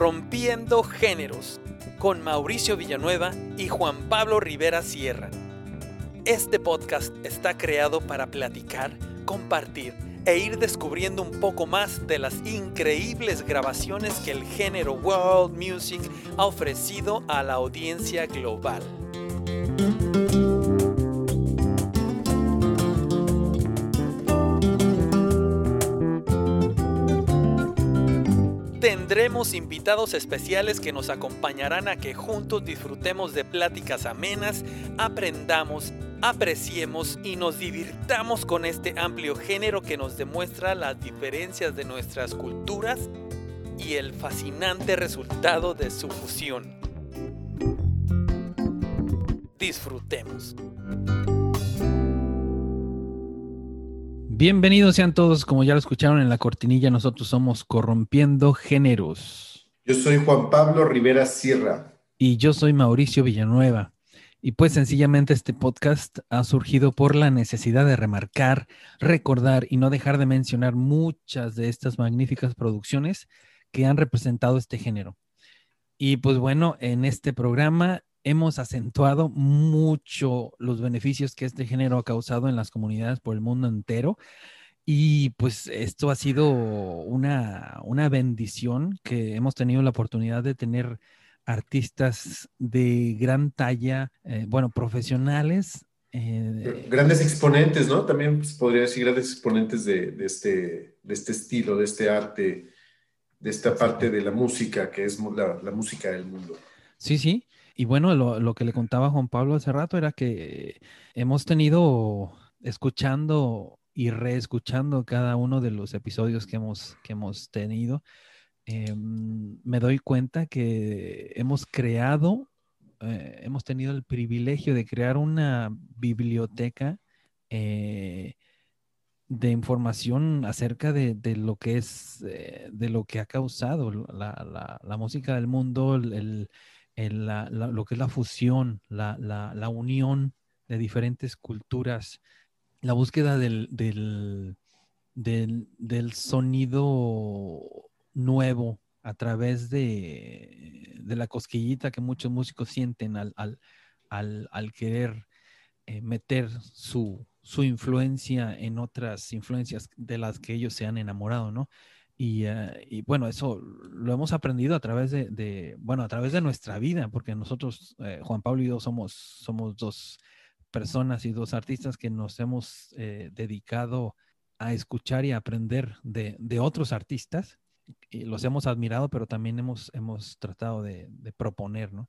Corrompiendo Géneros con Mauricio Villanueva y Juan Pablo Rivera Sierra. Este podcast está creado para platicar, compartir e ir descubriendo un poco más de las increíbles grabaciones que el género World Music ha ofrecido a la audiencia global. Tendremos invitados especiales que nos acompañarán a que juntos disfrutemos de pláticas amenas, aprendamos, apreciemos y nos divirtamos con este amplio género que nos demuestra las diferencias de nuestras culturas y el fascinante resultado de su fusión. Disfrutemos. Bienvenidos sean todos, como ya lo escucharon en la cortinilla, nosotros somos Corrompiendo Géneros. Yo soy Juan Pablo Rivera Sierra. Y yo soy Mauricio Villanueva. Y pues sencillamente este podcast ha surgido por la necesidad de remarcar, recordar y no dejar de mencionar muchas de estas magníficas producciones que han representado este género. Y pues bueno, en este programa hemos acentuado mucho los beneficios que este género ha causado en las comunidades por el mundo entero. Y pues esto ha sido una, una bendición que hemos tenido la oportunidad de tener artistas de gran talla, eh, bueno, profesionales. Eh, grandes exponentes, ¿no? También pues, podría decir grandes exponentes de, de, este, de este estilo, de este arte, de esta parte de la música, que es la, la música del mundo. Sí, sí. Y bueno, lo, que le contaba Juan Pablo hace rato era que hemos tenido escuchando y reescuchando cada uno de los episodios que hemos, que hemos tenido, em, me doy cuenta que hemos creado, eh, hemos tenido el privilegio de crear una biblioteca eh, de información acerca de, lo que es, eh, de lo que ha causado la, música del mundo, el lo que es la fusión, la, unión de diferentes culturas, la búsqueda del, del, sonido nuevo a través de, la cosquillita que muchos músicos sienten al, al, querer eh, meter su, su influencia en otras influencias de las que ellos se han enamorado, ¿no? Eh, y, bueno, eso lo hemos aprendido a través de, bueno, a través de nuestra vida, porque nosotros, eh, Juan Pablo y yo, somos, somos dos personas y dos artistas que nos hemos eh, dedicado a escuchar y a aprender de, otros artistas. Y los hemos admirado, pero también hemos, hemos tratado de, proponer, ¿no?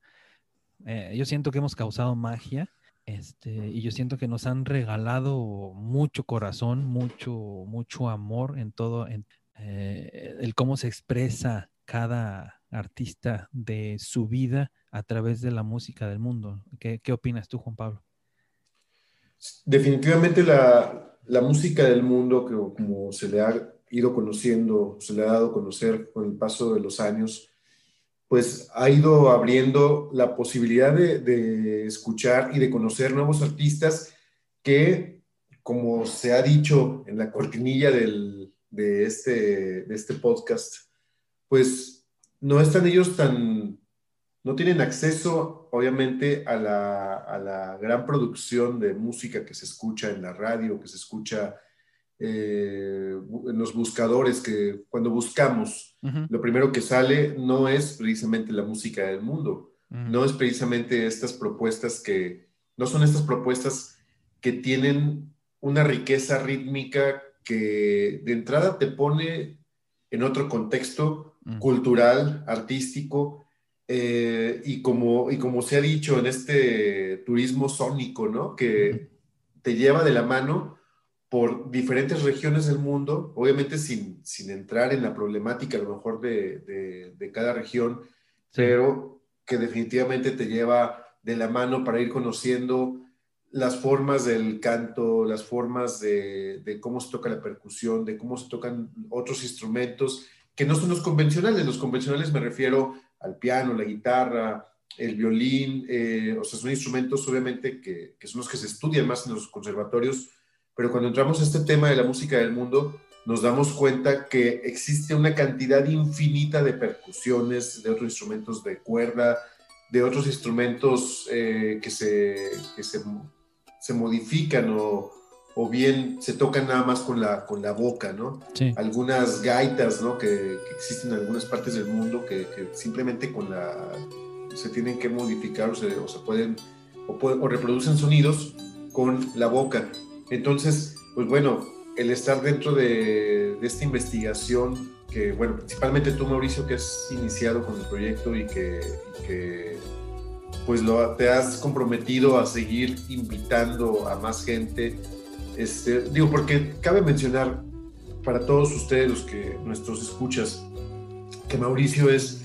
yo siento que hemos causado magia. Este, y yo siento que nos han regalado mucho corazón, mucho, mucho amor en todo, en, eh, el cómo se expresa cada artista de su vida a través de la música del mundo. ¿Qué, opinas tú, Juan Pablo? Definitivamente la, música del mundo, que como se le ha ido conociendo, se le ha dado a conocer con el paso de los años, pues ha ido abriendo la posibilidad de, escuchar y de conocer nuevos artistas que, como se ha dicho en la cortinilla del, de este, de este podcast, pues no están ellos tan, no tienen acceso, obviamente, a la, a la gran producción de música que se escucha en la radio, que se escucha eh, en los buscadores, que cuando buscamos, lo primero que sale no es precisamente la música del mundo, no es precisamente estas propuestas que, no son estas propuestas que tienen una riqueza rítmica que de entrada te pone en otro contexto mm. cultural, artístico, eh, y, como, y como se ha dicho en este turismo sónico, ¿no? Que te lleva de la mano por diferentes regiones del mundo, obviamente sin, sin entrar en la problemática a lo mejor de, de, cada región, pero que definitivamente te lleva de la mano para ir conociendo las formas del canto, las formas de, cómo se toca la percusión, de cómo se tocan otros instrumentos que no son los convencionales. Los convencionales me refiero al piano, la guitarra, el violín, eh, o sea, son instrumentos obviamente que, son los que se estudian más en los conservatorios, pero cuando entramos a este tema de la música del mundo, nos damos cuenta que existe una cantidad infinita de percusiones, de otros instrumentos de cuerda, de otros instrumentos eh, que, se, que se, se, modifican o, o, bien se tocan nada más con la, con la boca, ¿no? Algunas gaitas, ¿no? Que, que, existen en algunas partes del mundo que, que, simplemente con la... se tienen que modificar o se, o se pueden, o, o reproducen sonidos con la boca. Entonces, pues bueno, el estar dentro de, esta investigación, que bueno, principalmente tú Mauricio, que has iniciado con el proyecto y que, pues lo, te has comprometido a seguir invitando a más gente. Este, digo, porque cabe mencionar para todos ustedes, los que nuestros escuchas, que Mauricio es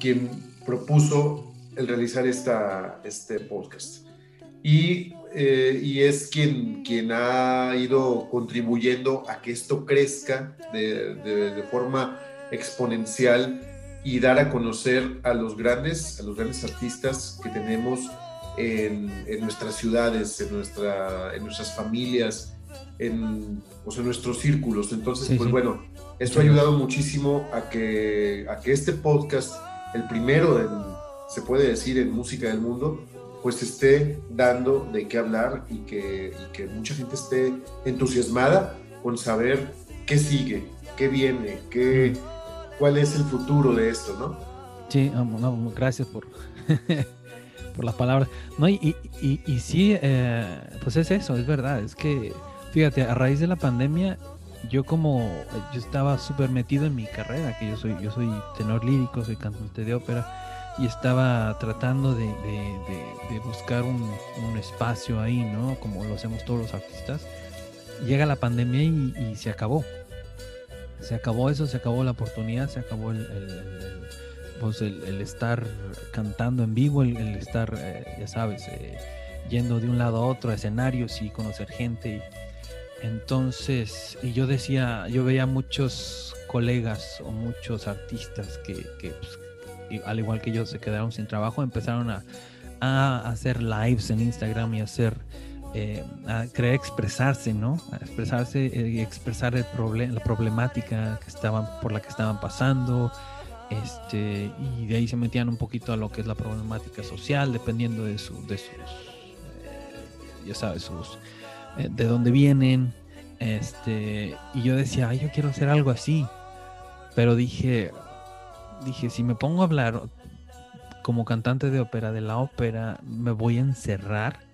quien propuso el realizar esta, este podcast. Y eh, y es quien, quien ha ido contribuyendo a que esto crezca de, de, forma exponencial y dar a conocer a los grandes, a los grandes artistas que tenemos en, en nuestras ciudades, en, nuestra, en nuestras familias, en, o sea, en nuestros círculos. Entonces, pues bueno, esto ha ayudado muchísimo a que, a que este podcast, el primero, se puede decir, en música del mundo, pues esté dando de qué hablar y que, que mucha gente esté entusiasmada con saber qué sigue, qué viene, qué, cuál es el futuro de esto, ¿no? Sí, gracias por, por las palabras. No, y, y, y, sí, eh, pues es eso, es verdad, es que, fíjate, a raíz de la pandemia, yo como, yo estaba súper metido en mi carrera, que yo soy, yo soy tenor lírico, soy cantante de ópera, y estaba tratando de, buscar un, espacio ahí, ¿no? Como lo hacemos todos los artistas. Llega la pandemia y, se acabó. Se acabó eso, se acabó la oportunidad, se acabó el, pues el, estar cantando en vivo, el, estar, eh, ya sabes, eh, yendo de un lado a otro a escenarios y conocer gente. Entonces, y yo decía, yo veía muchos colegas o muchos artistas que, que pues, al igual que ellos se quedaron sin trabajo, empezaron a, hacer lives en Instagram y hacer, eh, a querer expresarse, ¿no? A expresarse eh, y expresar el la problemática que estaban, por la que estaban pasando. Este, y de ahí se metían un poquito a lo que es la problemática social, dependiendo de, su, de sus, eh, ya sabes, sus, de dónde vienen. Este, y yo decía, Ay, yo quiero hacer algo así. Pero dije, dije, si me pongo a hablar como cantante de ópera de la ópera, me voy a encerrar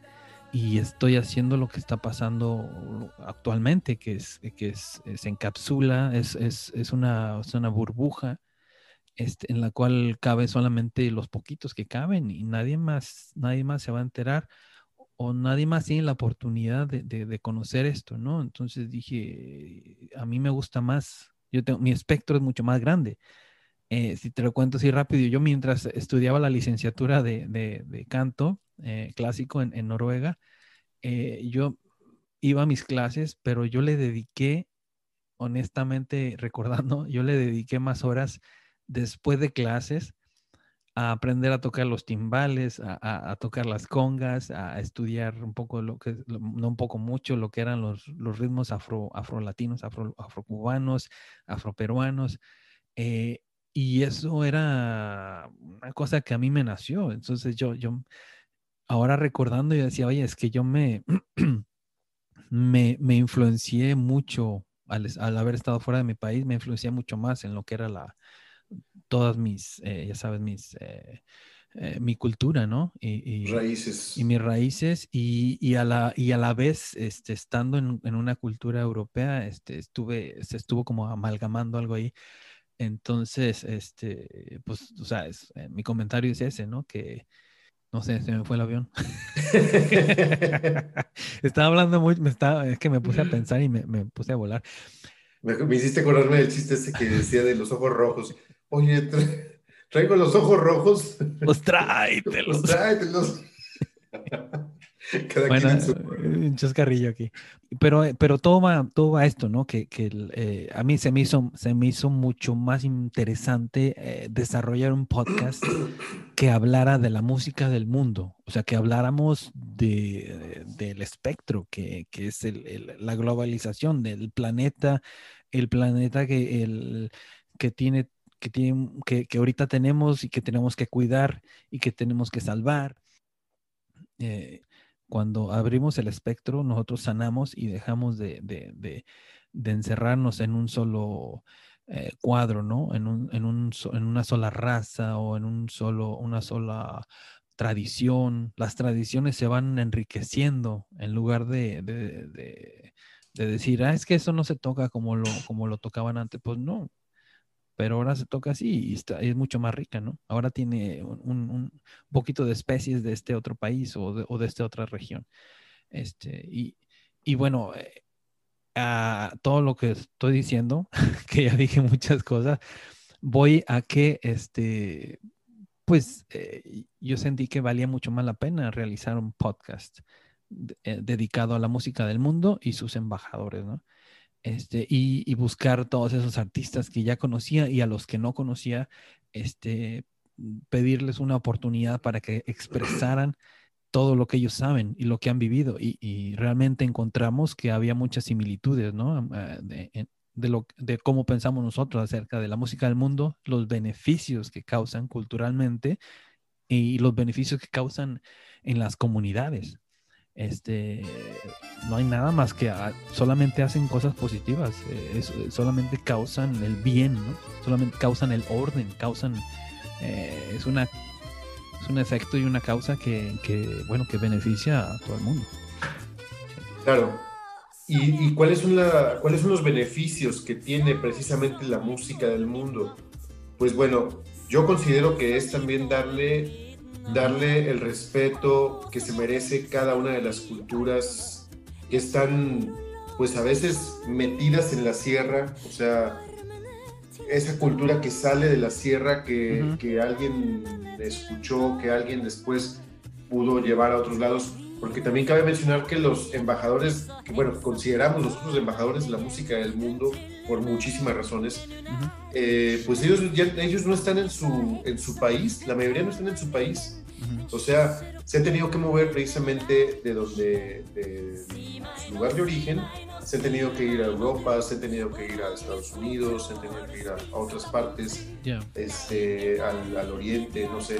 y estoy haciendo lo que está pasando actualmente, que es que es, se encapsula, es, es, es, una, una burbuja este, en la cual cabe solamente los poquitos que caben y nadie más, nadie más se va a enterar o nadie más tiene la oportunidad de, de, conocer esto, ¿no? Entonces dije, a mí me gusta más, yo tengo, mi espectro es mucho más grande. Eh, si te lo cuento así rápido, yo mientras estudiaba la licenciatura de, canto eh, clásico en, Noruega, eh, yo iba a mis clases, pero yo le dediqué, honestamente recordando, yo le dediqué más horas después de clases a aprender a tocar los timbales, a, tocar las congas, a estudiar un poco lo que, no un poco mucho, lo que eran los, ritmos afro, afrolatinos, afro, afrocubanos, afroperuanos. Eh, y eso era una cosa que a mí me nació. Entonces yo, yo ahora recordando, yo decía, oye, es que yo me, me, me, influencié mucho al, al, haber estado fuera de mi país, me influencié mucho más en lo que era la, todas mis, eh, ya sabes, mis, eh, eh, mi cultura, ¿no? Y, raíces. Y mis raíces y, y, a, la, y a la vez, este, estando en, en una cultura europea, este, estuve, se estuvo como amalgamando algo ahí entonces, este, pues, o sea, es, eh, mi comentario es ese, ¿no? Que, no sé, se me fue el avión. estaba hablando mucho, me estaba, es que me puse a pensar y me, me puse a volar. Me, hiciste acordarme del chiste ese que decía de los ojos rojos. Oye, traigo los ojos rojos. Los tráetelos. Los tráetelos. Cada bueno, un chascarrillo aquí. Pero, pero todo va, todo va a esto, ¿no? Que, que eh, a mí se me hizo, se me hizo mucho más interesante eh, desarrollar un podcast que hablara de la música del mundo. O sea, que habláramos de, del espectro, que, que es el, la globalización del planeta, el planeta que, el, que tiene que, tiene, que, que, ahorita tenemos y que tenemos que cuidar y que tenemos que salvar. Eh, cuando abrimos el espectro, nosotros sanamos y dejamos de, de, de, de encerrarnos en un solo eh, cuadro, ¿no? En, un, en, un, en, una sola raza o en un solo, una sola tradición. Las tradiciones se van enriqueciendo en lugar de, de, decir, ah, es que eso no se toca como lo, como lo tocaban antes. Pues no, pero ahora se toca así y está, es mucho más rica, ¿no? Ahora tiene un, poquito de especies de este otro país o de, o esta otra región. Este, y, y bueno, eh, a todo lo que estoy diciendo, que ya dije muchas cosas, voy a que, este, pues eh, yo sentí que valía mucho más la pena realizar un podcast eh, dedicado a la música del mundo y sus embajadores, ¿no? Este, y, y, buscar todos esos artistas que ya conocía y a los que no conocía, este, pedirles una oportunidad para que expresaran todo lo que ellos saben y lo que han vivido. Y, realmente encontramos que había muchas similitudes, ¿no? Ah, de, cómo pensamos nosotros acerca de la música del mundo, los beneficios que causan culturalmente y los beneficios que causan en las comunidades. Este, no hay nada más que solamente hacen cosas positivas, eh, solamente causan el bien, ¿no? solamente causan el orden, causan, eh, es una es un efecto y una causa que, bueno, que beneficia a todo el mundo. Claro. ¿Y, cuáles, son cuáles son los beneficios que tiene precisamente la música del mundo? Pues bueno, yo considero que es también darle, darle el respeto que se merece cada una de las culturas que están, pues a veces metidas en la sierra, o sea, esa cultura que sale de la sierra, que, que, alguien escuchó, que alguien después pudo llevar a otros lados, porque también cabe mencionar que los embajadores, que bueno, consideramos nosotros embajadores de la música del mundo por muchísimas razones, eh, pues ellos, ya, ellos no están en su, en su país, la mayoría no están en su país. O sea, se han tenido que mover precisamente de donde, de su lugar de origen se han tenido que ir a Europa, se han tenido que ir a Estados Unidos, se han tenido que ir a, otras partes, este, al, oriente, no sé,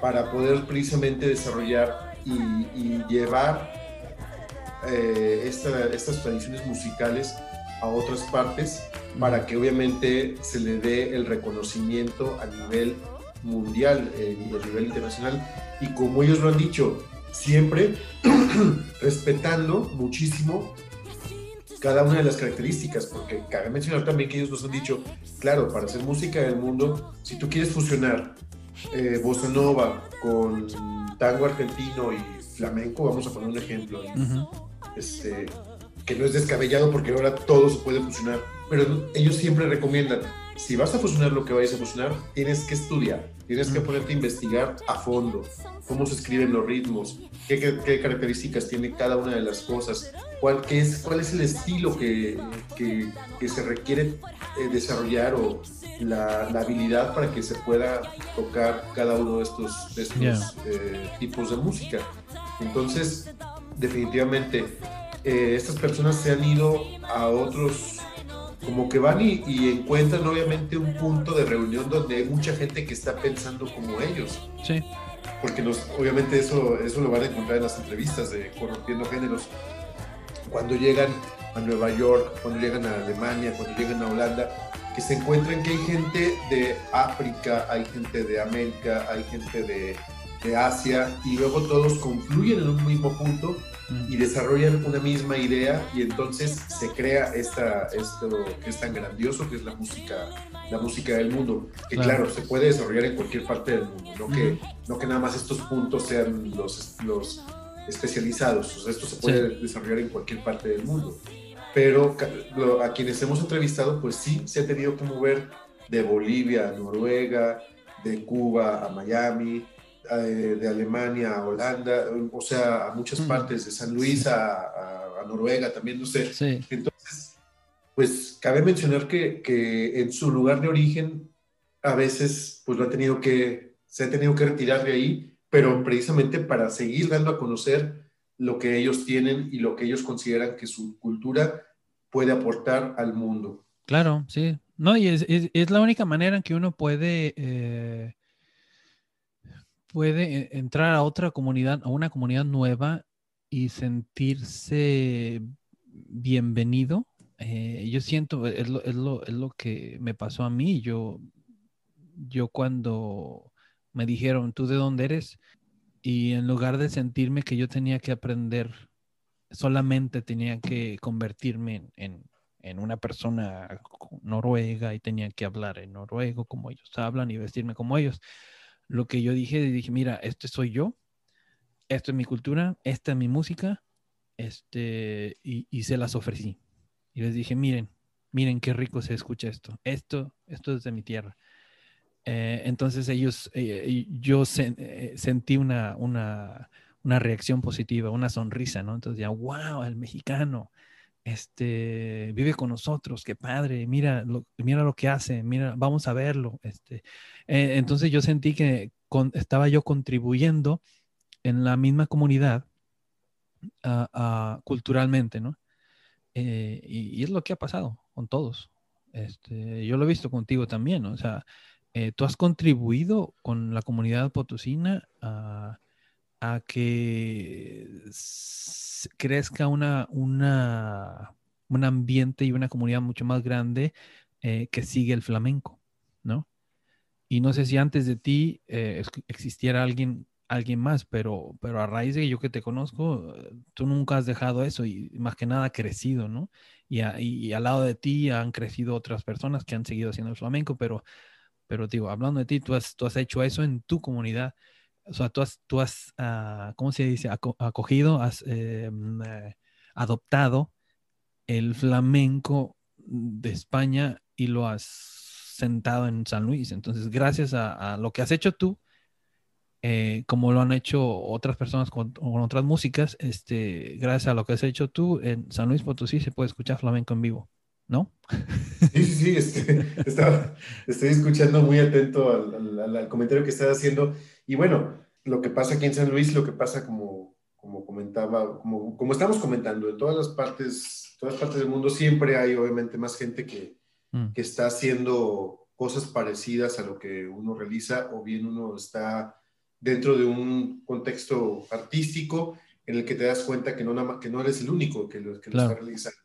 para poder precisamente desarrollar y, llevar eh, estas tradiciones musicales a otras partes para que obviamente se le dé el reconocimiento a nivel mundial eh, y a nivel internacional. Y como ellos lo han dicho, siempre respetando muchísimo cada una de las características, porque cabe mencionar también que ellos nos han dicho, claro, para hacer música del mundo, si tú quieres fusionar eh, bossa nova con tango argentino y flamenco, vamos a poner un ejemplo, este, que no es descabellado porque ahora todo se puede fusionar, pero ellos siempre recomiendan, si vas a fusionar lo que vayas a fusionar, tienes que estudiar, tienes que ponerte a investigar a fondo cómo se escriben los ritmos, qué, qué, características tiene cada una de las cosas, cuál, qué es, cuál es el estilo que, que, que se requiere eh, desarrollar o la, la, habilidad para que se pueda tocar cada uno de estos, de estos eh, tipos de música. Entonces, definitivamente, eh, estas personas se han ido a otros como que van y, encuentran obviamente un punto de reunión donde hay mucha gente que está pensando como ellos. Sí. Porque nos, obviamente eso, eso lo van a encontrar en las entrevistas de Corrompiendo Géneros. Cuando llegan a Nueva York, cuando llegan a Alemania, cuando llegan a Holanda, que se encuentran que hay gente de África, hay gente de América, hay gente de, de Asia, y luego todos confluyen en un mismo punto y desarrollan una misma idea y entonces se crea esta, esto que es tan grandioso que es la música, la música del mundo, que claro, se puede desarrollar en cualquier parte del mundo, no, que, no que nada más estos puntos sean los, los especializados, esto se puede desarrollar en cualquier parte del mundo. Pero a quienes hemos entrevistado, pues sí, se ha tenido que mover de Bolivia a Noruega, de Cuba a Miami, de Alemania a Holanda, o sea, a muchas partes, de San Luis a, Noruega también, no sé. Entonces, pues cabe mencionar que, que, en su lugar de origen a veces pues lo ha tenido que, se ha tenido que retirar de ahí, pero precisamente para seguir dando a conocer lo que ellos tienen y lo que ellos consideran que su cultura puede aportar al mundo. Claro, sí. No, y es, es, la única manera en que uno puede, eh, puede e, entrar a otra comunidad, a una comunidad nueva y sentirse bienvenido. Eh, yo siento, es lo, es, lo, es lo, que me pasó a mí. Yo, yo cuando me dijeron, ¿tú de dónde eres? Y en lugar de sentirme que yo tenía que aprender, solamente tenía que convertirme en, en, una persona noruega y tenía que hablar en noruego como ellos hablan y vestirme como ellos. Lo que yo dije, dije, mira, este soy yo, esto es mi cultura, esta es mi música, este, y, y se las ofrecí. Y les dije, miren, miren qué rico se escucha esto, esto, esto es de mi tierra. Eh, entonces ellos, eh, yo eh, sentí una, una, una, reacción positiva, una sonrisa, ¿no? Entonces ya, wow, el mexicano, este, vive con nosotros, qué padre, mira lo, mira lo que hace, mira, vamos a verlo. Este. entonces yo sentí que estaba yo contribuyendo en la misma comunidad culturalmente, ¿no? Y, y, es lo que ha pasado con todos. Este, yo lo he visto contigo también. O sea, eh, tú has contribuido con la comunidad potosina a, que crezca una, una, un ambiente y una comunidad mucho más grande eh, que sigue el flamenco, ¿no? Y no sé si antes de ti eh, existiera alguien, alguien más, pero, pero a raíz de yo que te conozco, tú nunca has dejado eso y más que nada crecido, ¿no? Y, y al lado de ti han crecido otras personas que han seguido haciendo el flamenco, pero pero digo, hablando de ti, tú has, tú has hecho eso en tu comunidad. O sea, tú has, tú has uh, ¿cómo se dice? acogido, has eh, mm, eh, adoptado el flamenco de España y lo has sentado en San Luis. Entonces, gracias a, a lo que has hecho tú, eh, como lo han hecho otras personas con, con, otras músicas, este, gracias a lo que has hecho tú, en San Luis Potosí se puede escuchar flamenco en vivo. ¿no? Sí, sí, sí, este, estoy escuchando muy atento al, comentario que estás haciendo. Y bueno, lo que pasa aquí en San Luis, lo que pasa como, como comentaba, como, como estamos comentando, en todas las partes, todas partes del mundo siempre hay obviamente más gente que, mm. que está haciendo cosas parecidas a lo que uno realiza o bien uno está dentro de un contexto artístico en el que te das cuenta que no, que no eres el único que lo, que lo está realizando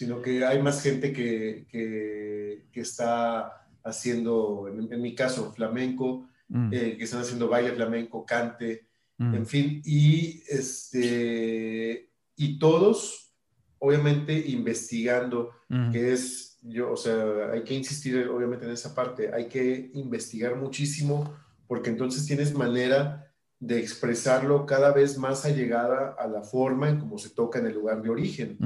sino que hay más gente que, que, está haciendo, en, mi caso, flamenco, mm. eh, que están haciendo baile flamenco, cante, mm. en fin, y, este, y todos, obviamente, investigando, mm. que es, yo, o sea, hay que insistir obviamente en esa parte, hay que investigar muchísimo, porque entonces tienes manera de expresarlo cada vez más allegada a la forma en cómo se toca en el lugar de origen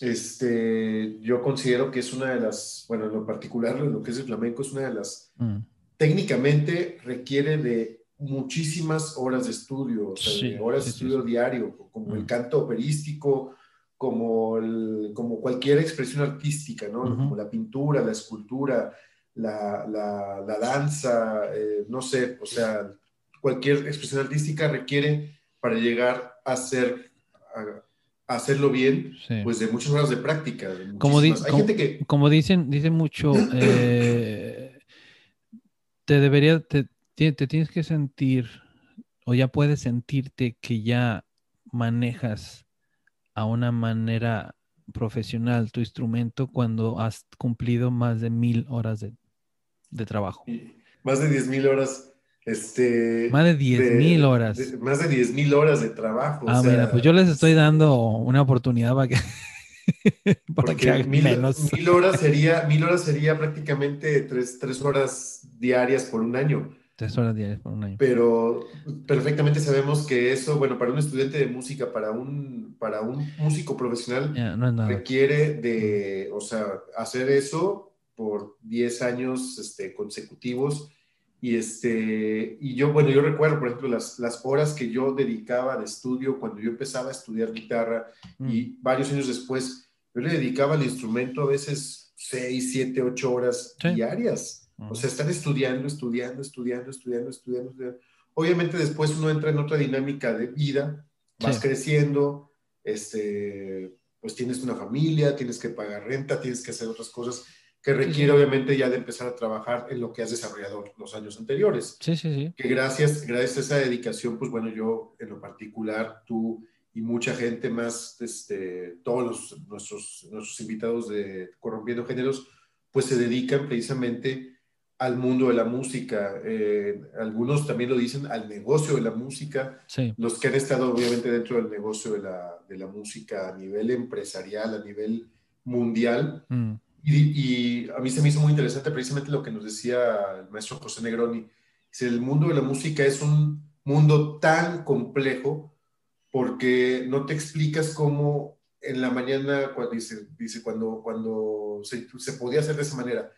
este, yo considero que es una de las, bueno, en lo particular, lo que es el flamenco, es una de las, mm. Técnicamente requiere de muchísimas horas de estudio, o sea, de horas de estudio diario, como el mm. canto operístico, como, el, como cualquier expresión artística, ¿no? Como la pintura, la escultura, la, la, la danza, eh, no sé, o sea, cualquier expresión artística requiere para llegar a ser, hacerlo bien, pues de muchas horas de práctica. como, Hay gente que... como dicen, dicen mucho, eh, te debería, te, tienes que sentir, o ya puedes sentirte que ya manejas a una manera profesional tu instrumento cuando has cumplido más de mil horas de, de trabajo. más de diez mil horas este, más de 10 mil horas. más de 10 mil horas de trabajo. Ah, mira, pues yo les estoy dando una oportunidad para que, para que mil, menos. Mil horas, sería, mil horas sería prácticamente tres, tres, horas diarias por un año. Tres horas diarias por un año. Pero perfectamente sabemos que eso, bueno, para un estudiante de música, para un, para un músico profesional, requiere de, o sea, hacer eso por 10 años este, consecutivos y, este, y yo, bueno, yo recuerdo, por ejemplo, las, las horas que yo dedicaba de estudio cuando yo empezaba a estudiar guitarra y mm. varios años después, yo le dedicaba al instrumento a veces 6, 7, 8 horas diarias. O sea, estar estudiando, estudiando, estudiando, estudiando, estudiando, estudiando. Obviamente después uno entra en otra dinámica de vida, vas creciendo, este, pues tienes una familia, tienes que pagar renta, tienes que hacer otras cosas que requiere obviamente ya de empezar a trabajar en lo que has desarrollado los años anteriores. Sí, sí, sí. Que gracias, gracias a esa dedicación, pues bueno, yo en lo particular, tú y mucha gente más, este, todos los, nuestros, nuestros invitados de Corrompiendo Géneros, pues se dedican precisamente al mundo de la música. Eh, algunos también lo dicen al negocio de la música. Sí. Los que han estado obviamente dentro del negocio de la, de la música a nivel empresarial, a nivel mundial. Mm. Y, y, a mí se me hizo muy interesante precisamente lo que nos decía el maestro José Negroni. Dice, el mundo de la música es un mundo tan complejo porque no te explicas cómo en la mañana, cuando, dice, dice cuando, cuando se, se podía hacer de esa manera,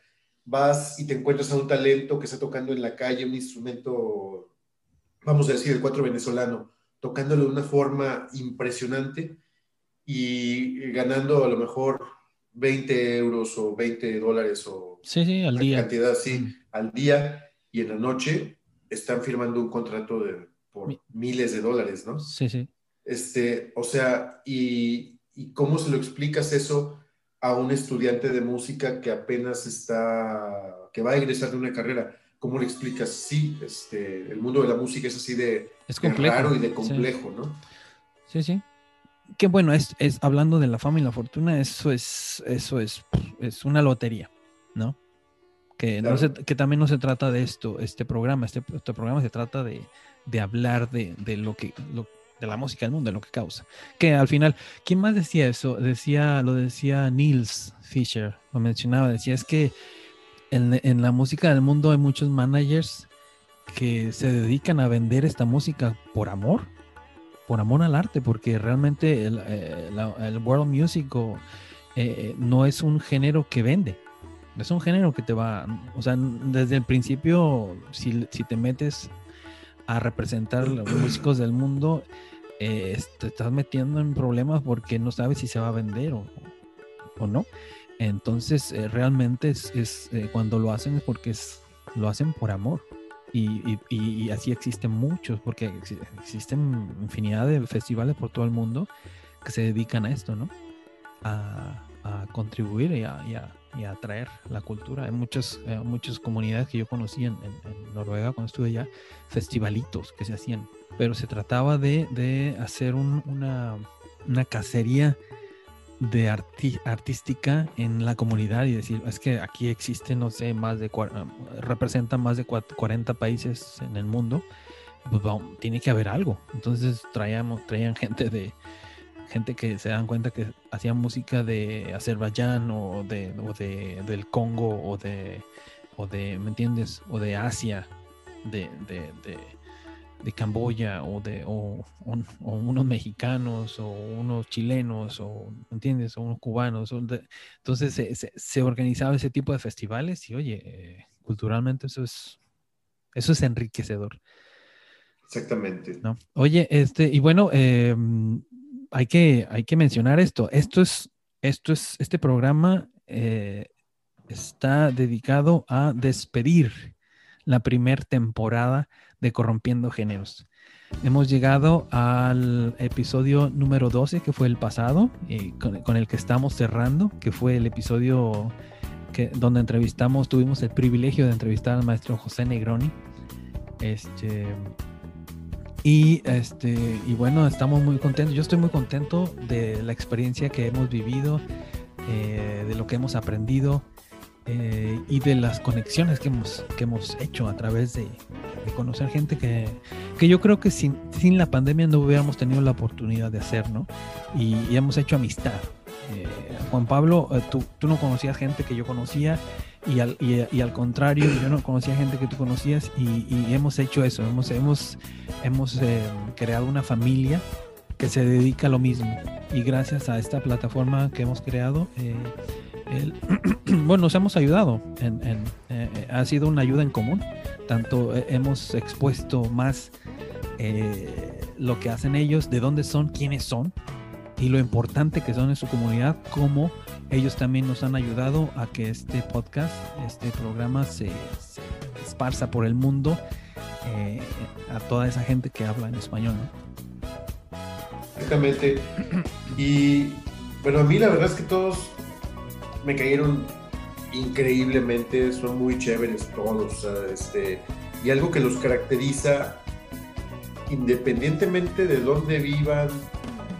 vas y te encuentras a un talento que está tocando en la calle un instrumento, vamos a decir, el cuatro venezolano, tocándolo de una forma impresionante y ganando a lo mejor 20 euros o 20 dólares o sí, sí, al día. cantidad así Mm. al día y en la noche están firmando un contrato de, por Mi- miles de dólares, ¿no? Sí, sí. Este, o sea, y, y cómo se lo explicas eso a un estudiante de música que apenas está, que va a egresar de una carrera. ¿Cómo le explicas? Sí, este, el mundo de la música es así de, Es de raro y de Sí. complejo, ¿no? Sí, sí. Que bueno, es, es hablando de la fama y la fortuna, eso es, eso es, es una lotería, ¿no? Que, no se- que también no se trata de esto, este programa, este, este programa se trata de, de hablar de, de lo que, lo- de la música del mundo, de lo que causa. Que al final, ¿quién más decía eso? Decía, lo decía Niels Fisher, lo mencionaba, decía, es que en, en la música del mundo hay muchos managers que se dedican a vender esta música por amor, por amor al arte, porque realmente el, eh, world music eh, no es un género que vende, es un género que te va, o sea, desde el principio, si, si te metes a representar los músicos del mundo, eh, te estás metiendo en problemas porque no sabes si se va a vender o, o no. Entonces, realmente es, es, cuando lo hacen es porque lo hacen por amor. Y, y- y- así existen muchos, porque exi- existen infinidad de festivales por todo el mundo que se dedican a esto, ¿no? A, contribuir y a, y a- y la cultura. Hay muchas, eh, muchas comunidades que yo conocí en Noruega cuando estuve allá, festivalitos que se hacían, pero se trataba de, de hacer un- una, una cacería de artística en la comunidad y decir, es que aquí existen, no sé, más de, eh, representan más de cua- 40 países en el mundo, pues tiene que haber algo. Entonces traíamos, traían gente de, gente que se dan cuenta que hacían música de Azerbaiyán o de, o de del Congo o de, o de, ¿me entiendes? O de Asia, de, de Camboya o de o, un- o unos mexicanos o unos chilenos o ¿me entiendes? O unos cubanos. o de- entonces se, se, se organizaba ese tipo de festivales y oye, eh, culturalmente eso es eso es enriquecedor. Exactamente. ¿no? Oye, este, y bueno, eh, hay, que, hay que mencionar esto. Esto es, esto es, este programa eh, está dedicado a despedir la primer temporada de Corrompiendo Géneros. Hemos llegado al episodio número 12, que fue el pasado, y con, con el que estamos cerrando, que fue el episodio que, donde entrevistamos, tuvimos el privilegio de entrevistar al maestro José Negroni. Este, y, este, y bueno, estamos muy contentos. Yo estoy muy contento de la experiencia que hemos vivido, eh, de lo que hemos aprendido eh, y de las conexiones que hemos, que hemos hecho a través de, de conocer gente que, que yo creo que sin, sin la pandemia no hubiéramos tenido la oportunidad de hacer, ¿no? Y, y hemos hecho amistad. Eh, Juan Pablo, eh, tú, tú no conocías gente que yo conocía y al, y, y al contrario, yo no conocía gente que tú conocías y, hemos hecho eso, hemos, hemos, hemos eh, creado una familia que se dedica a lo mismo y gracias a esta plataforma que hemos creado, eh, bueno, nos hemos ayudado, en, eh, ha sido una ayuda en común, tanto eh, hemos expuesto más eh, lo que hacen ellos, de dónde son, quiénes son y lo importante que son en su comunidad, como ellos también nos han ayudado a que este podcast, este programa se, se esparza por el mundo eh, a toda esa gente que habla en español. ¿no? Exactamente. Y bueno, a mí la verdad es que todos me cayeron increíblemente, son muy chéveres todos, este, y algo que los caracteriza, independientemente de dónde vivan,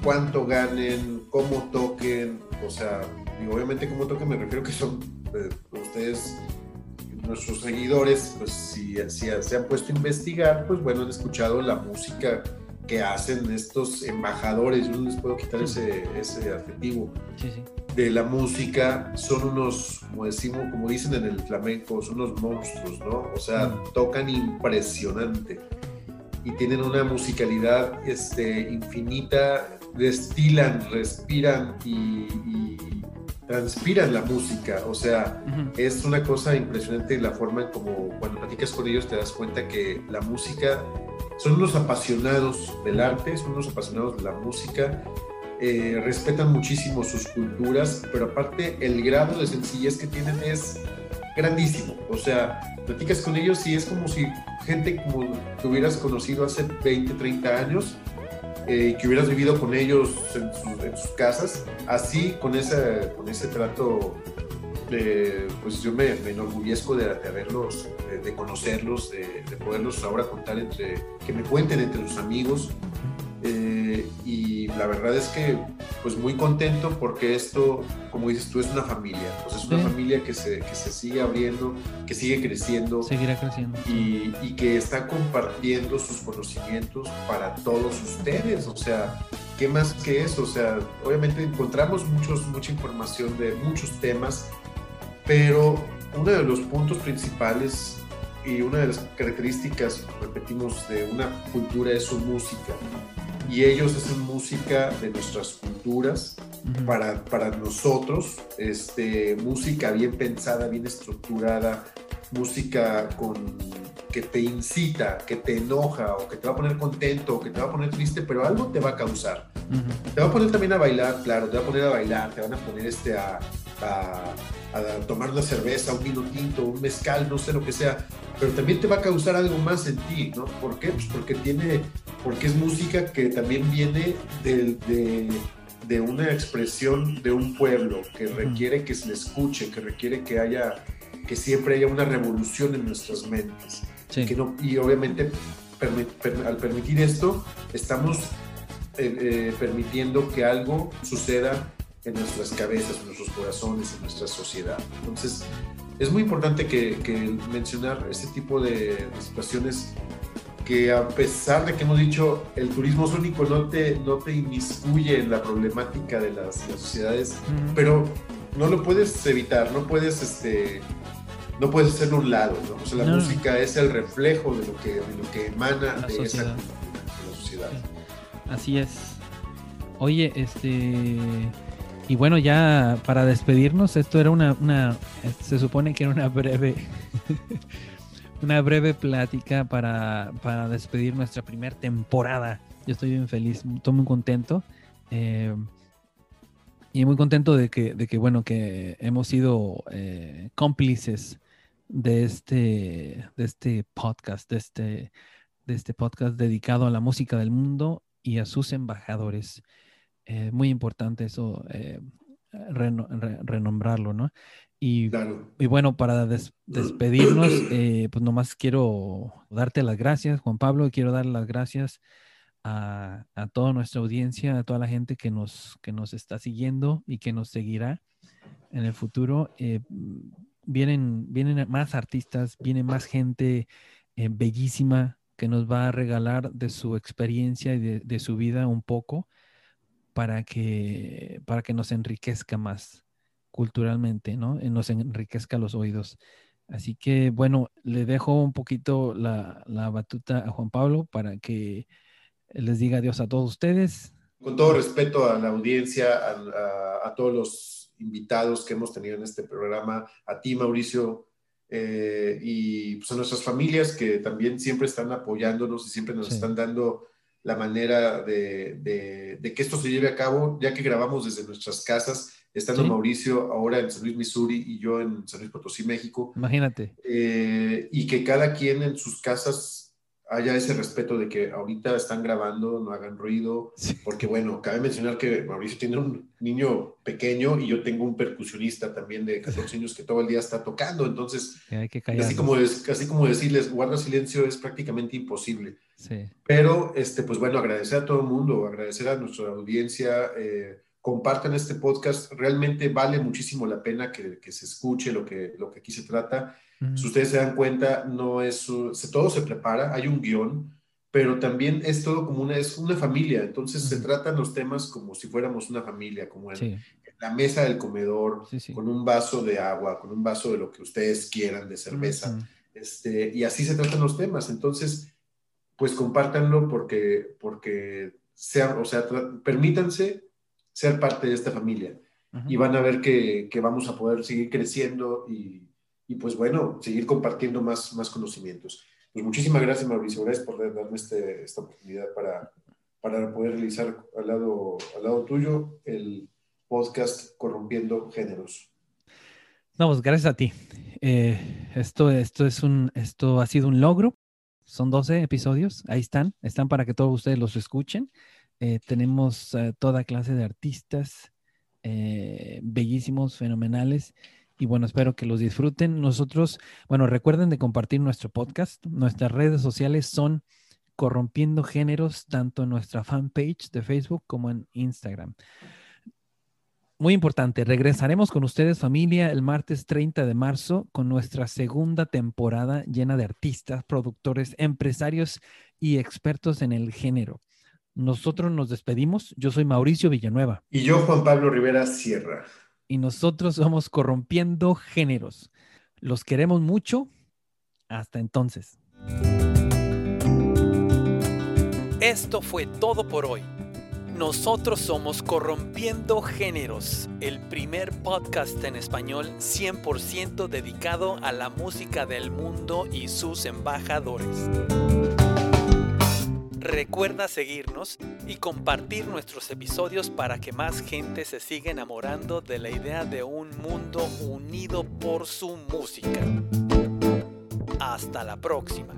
cuánto ganen, cómo toquen, o sea, y obviamente cómo toquen me refiero que son eh, ustedes, nuestros seguidores, pues si, si se han puesto a investigar, pues bueno, han escuchado la música que hacen estos embajadores, yo no les puedo quitar ese, ese adjetivo, de la música, son unos, como decimos, como dicen en el flamenco, son unos monstruos, ¿no? O sea, tocan impresionante y tienen una musicalidad este, infinita, destilan, respiran y, transpiran la música. O sea, es una cosa impresionante la forma en como cuando platicas con ellos te das cuenta que la música son unos apasionados del arte, son unos apasionados de la música, eh, respetan muchísimo sus culturas, pero aparte el grado de sencillez que tienen es grandísimo. O sea, platicas con ellos y es como si gente como que hubieras conocido hace 20, 30 años, eh, que hubieras vivido con ellos en, sus casas, así con, ese con ese trato pues yo me, enorgullezco de, de haberlos, de, conocerlos, de, poderlos ahora contar entre, que me cuenten entre los amigos. Eh, y la verdad es que pues muy contento porque esto, como dices tú, es una familia. Pues es una familia que se, que se sigue abriendo, que sigue creciendo. Seguirá creciendo. Y, y que está compartiendo sus conocimientos para todos ustedes. O sea, ¿qué más que eso? O sea, obviamente encontramos muchos, mucha información de muchos temas pero uno de los puntos principales y una de las características, repetimos, de una cultura es su música. Y ellos hacen música de nuestras culturas para, para nosotros, este, música bien pensada, bien estructurada, música con, que te incita, que te enoja o que te va a poner contento o que te va a poner triste, pero algo te va a causar. Te va a poner también a bailar, claro, te va a poner a bailar, te van a poner este a a tomar una cerveza, un vino tinto, un mezcal, no sé lo que sea, pero también te va a causar algo más en ti, ¿no? ¿Por qué? Pues porque tiene, porque es música que también viene de, de, una expresión de un pueblo que requiere que se le escuche, que requiere que haya, que siempre haya una revolución en nuestras mentes. Que no, y obviamente al permitir esto, estamos eh, eh, permitiendo que algo suceda en nuestras cabezas, en nuestros corazones, en nuestra sociedad. Entonces, es muy importante que, mencionar este tipo de, situaciones que a pesar de que hemos dicho el turismo sónico no te, no te inmiscuye en la problemática de las, sociedades, pero no lo puedes evitar, no puedes, este, no puedes hacerlo a un lado. O sea, la música es el reflejo de lo que, de lo que emana de, esa, de la sociedad. Así es. Oye, este y bueno, ya para despedirnos, esto era una, una se supone que era una breve, una breve plática para, para, despedir nuestra primera temporada. Yo estoy bien feliz, estoy muy contento. Eh, y muy contento de que, de que, bueno, que hemos sido eh, cómplices de este, de este podcast, de este, de este podcast dedicado a la música del mundo y a sus embajadores. Eh, muy importante eso, eh, renombrarlo, ¿no? Y, y bueno, para despedirnos, eh, pues nomás quiero darte las gracias, Juan Pablo, quiero dar las gracias a, a, toda nuestra audiencia, a toda la gente que nos, que nos está siguiendo y que nos seguirá en el futuro. vienen, vienen más artistas, viene más gente bellísima que nos va a regalar de su experiencia y de, su vida un poco para que, para que nos enriquezca más culturalmente, ¿no? Eh, nos enriquezca los oídos. Así que, bueno, le dejo un poquito la, batuta a Juan Pablo para que les diga adiós a todos ustedes. Con todo respeto a la audiencia, a, todos los invitados que hemos tenido en este programa, a ti, Mauricio, eh, y pues, a nuestras familias que también siempre están apoyándonos y siempre nos están dando la manera de, que esto se lleve a cabo, ya que grabamos desde nuestras casas, estando Mauricio ahora en San Luis, Missouri y yo en San Luis Potosí, México. Imagínate. Eh, y que cada quien en sus casas haya ese respeto de que ahorita están grabando, no hagan ruido, porque bueno, cabe mencionar que Mauricio tiene un niño pequeño y yo tengo un percusionista también de 14 años que todo el día está tocando, entonces hay que así, como así como decirles, guarda silencio es prácticamente imposible. Pero, este, pues bueno, agradecer a todo el mundo, agradecer a nuestra audiencia. Eh, compartan este podcast, realmente vale muchísimo la pena que, que, se escuche lo que, lo que aquí se trata. Si ustedes se dan cuenta, no es, todo se prepara, hay un guion, pero también es todo como una, es una familia, entonces se tratan los temas como si fuéramos una familia, como en, la mesa del comedor, con un vaso de agua, con un vaso de lo que ustedes quieran, de cerveza, este, y así se tratan los temas, entonces, pues compártanlo porque, porque sean, o sea, permítanse ser parte de esta familia. Y van a ver que, que, vamos a poder seguir creciendo y, y, pues bueno, seguir compartiendo más, más conocimientos. Pues muchísimas gracias Mauricio, gracias por darme este, esta oportunidad para, para poder realizar al lado, al lado tuyo el podcast Corrompiendo Géneros. No, pues gracias a ti. Eh, esto, esto, es un, esto ha sido un logro. Son 12 episodios, ahí están, están para que todos ustedes los escuchen. Eh, tenemos eh, toda clase de artistas eh, bellísimos, fenomenales. Y bueno, espero que los disfruten. Nosotros, bueno, recuerden de compartir nuestro podcast. Nuestras redes sociales son Corrompiendo Géneros, tanto en nuestra fanpage de Facebook como en Instagram. Muy importante, regresaremos con ustedes familia el martes 30 de marzo con nuestra segunda temporada llena de artistas, productores, empresarios y expertos en el género. Nosotros nos despedimos. Yo soy Mauricio Villanueva. Y yo, Juan Pablo Rivera Sierra. Y nosotros somos Corrompiendo Géneros. Los queremos mucho. Hasta entonces. Esto fue todo por hoy. Nosotros somos Corrompiendo Géneros, el primer podcast en español 100% dedicado a la música del mundo y sus embajadores. Recuerda seguirnos y compartir nuestros episodios para que más gente se siga enamorando de la idea de un mundo unido por su música. Hasta la próxima.